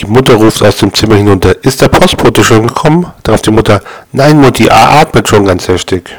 Die Mutter ruft aus dem Zimmer hinunter. Ist der Postbote schon gekommen? Darauf die Mutter. Nein, Mutti, er atmet schon ganz heftig.